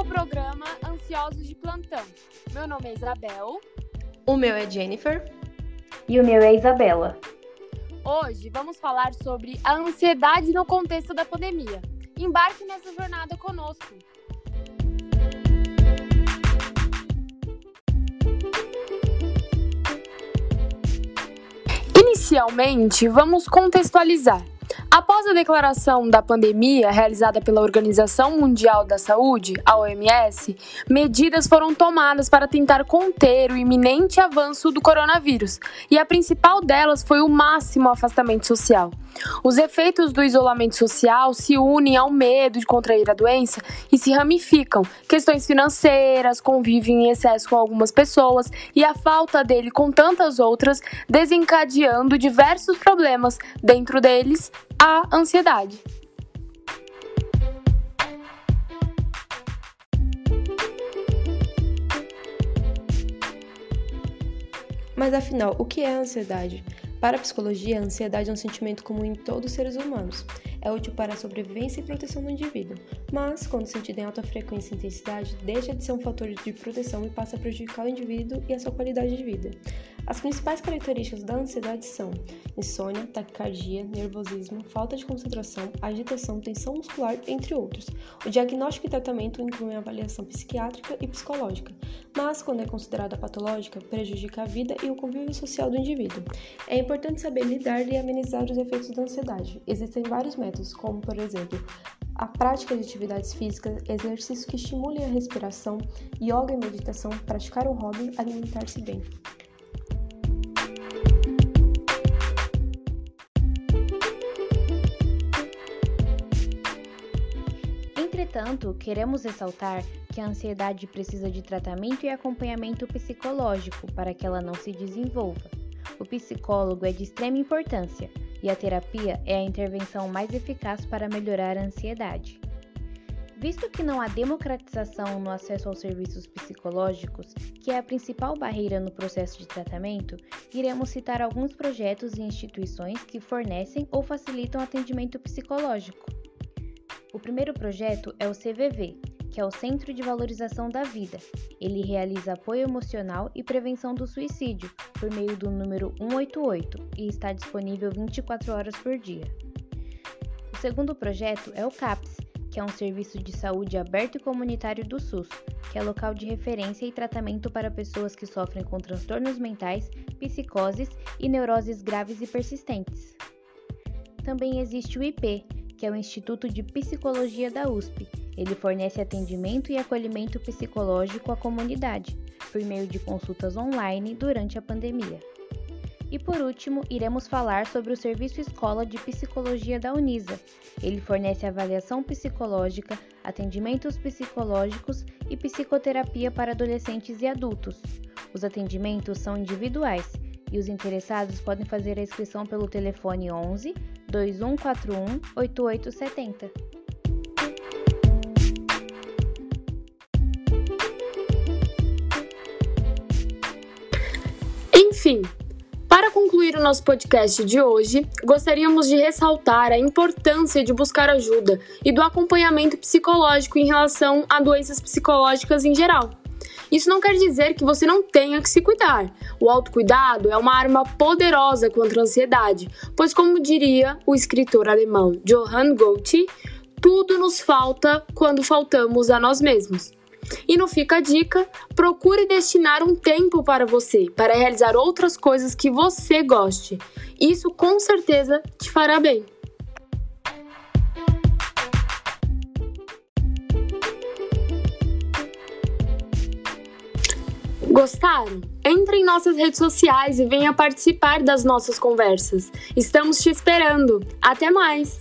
o programa Ansiosos de Plantão. Meu nome é Isabel. O meu é Jennifer. E o meu é Isabela. Hoje vamos falar sobre a ansiedade no contexto da pandemia. Embarque nessa jornada conosco. Inicialmente, vamos contextualizar. Após a declaração da pandemia realizada pela Organização Mundial da Saúde, a OMS, medidas foram tomadas para tentar conter o iminente avanço do coronavírus, e a principal delas foi o máximo afastamento social. Os efeitos do isolamento social se unem ao medo de contrair a doença e se ramificam. Questões financeiras, convívio em excesso com algumas pessoas e a falta dele com tantas outras, desencadeando diversos problemas, dentro deles a ansiedade. Mas afinal, o que é a ansiedade? Para a psicologia, a ansiedade é um sentimento comum em todos os seres humanos. É útil para a sobrevivência e proteção do indivíduo, mas, quando sentido em alta frequência e intensidade, deixa de ser um fator de proteção e passa a prejudicar o indivíduo e a sua qualidade de vida. As principais características da ansiedade são insônia, taquicardia, nervosismo, falta de concentração, agitação, tensão muscular, entre outros. O diagnóstico e tratamento incluem avaliação psiquiátrica e psicológica, mas, quando é considerada patológica, prejudica a vida e o convívio social do indivíduo. É importante saber lidar e amenizar os efeitos da ansiedade. Existem vários métodos, como, por exemplo, a prática de atividades físicas, exercícios que estimulem a respiração, yoga e meditação, praticar um hobby, alimentar-se bem. Entretanto, queremos ressaltar que a ansiedade precisa de tratamento e acompanhamento psicológico para que ela não se desenvolva. O psicólogo é de extrema importância e a terapia é a intervenção mais eficaz para melhorar a ansiedade. Visto que não há democratização no acesso aos serviços psicológicos, que é a principal barreira no processo de tratamento, iremos citar alguns projetos e instituições que fornecem ou facilitam atendimento psicológico. O primeiro projeto é o CVV, que é o Centro de Valorização da Vida. Ele realiza apoio emocional e prevenção do suicídio por meio do número 188 e está disponível 24 horas por dia. O segundo projeto é o CAPS, que é um serviço de saúde aberto e comunitário do SUS, que é local de referência e tratamento para pessoas que sofrem com transtornos mentais, psicoses e neuroses graves e persistentes. Também existe o IP, que é o Instituto de Psicologia da USP. Ele fornece atendimento e acolhimento psicológico à comunidade, por meio de consultas online durante a pandemia. E por último, iremos falar sobre o Serviço Escola de Psicologia da Unisa. Ele fornece avaliação psicológica, atendimentos psicológicos e psicoterapia para adolescentes e adultos. Os atendimentos são individuais e os interessados podem fazer a inscrição pelo telefone 11 2141 8870. Enfim, para concluir o nosso podcast de hoje, gostaríamos de ressaltar a importância de buscar ajuda e do acompanhamento psicológico em relação a doenças psicológicas em geral. Isso não quer dizer que você não tenha que se cuidar. O autocuidado é uma arma poderosa contra a ansiedade, pois, como diria o escritor alemão Johann Goethe, tudo nos falta quando faltamos a nós mesmos. E não fica a dica, procure destinar um tempo para você, para realizar outras coisas que você goste. Isso com certeza te fará bem. Gostaram? Entre em nossas redes sociais e venha participar das nossas conversas. Estamos te esperando. Até mais!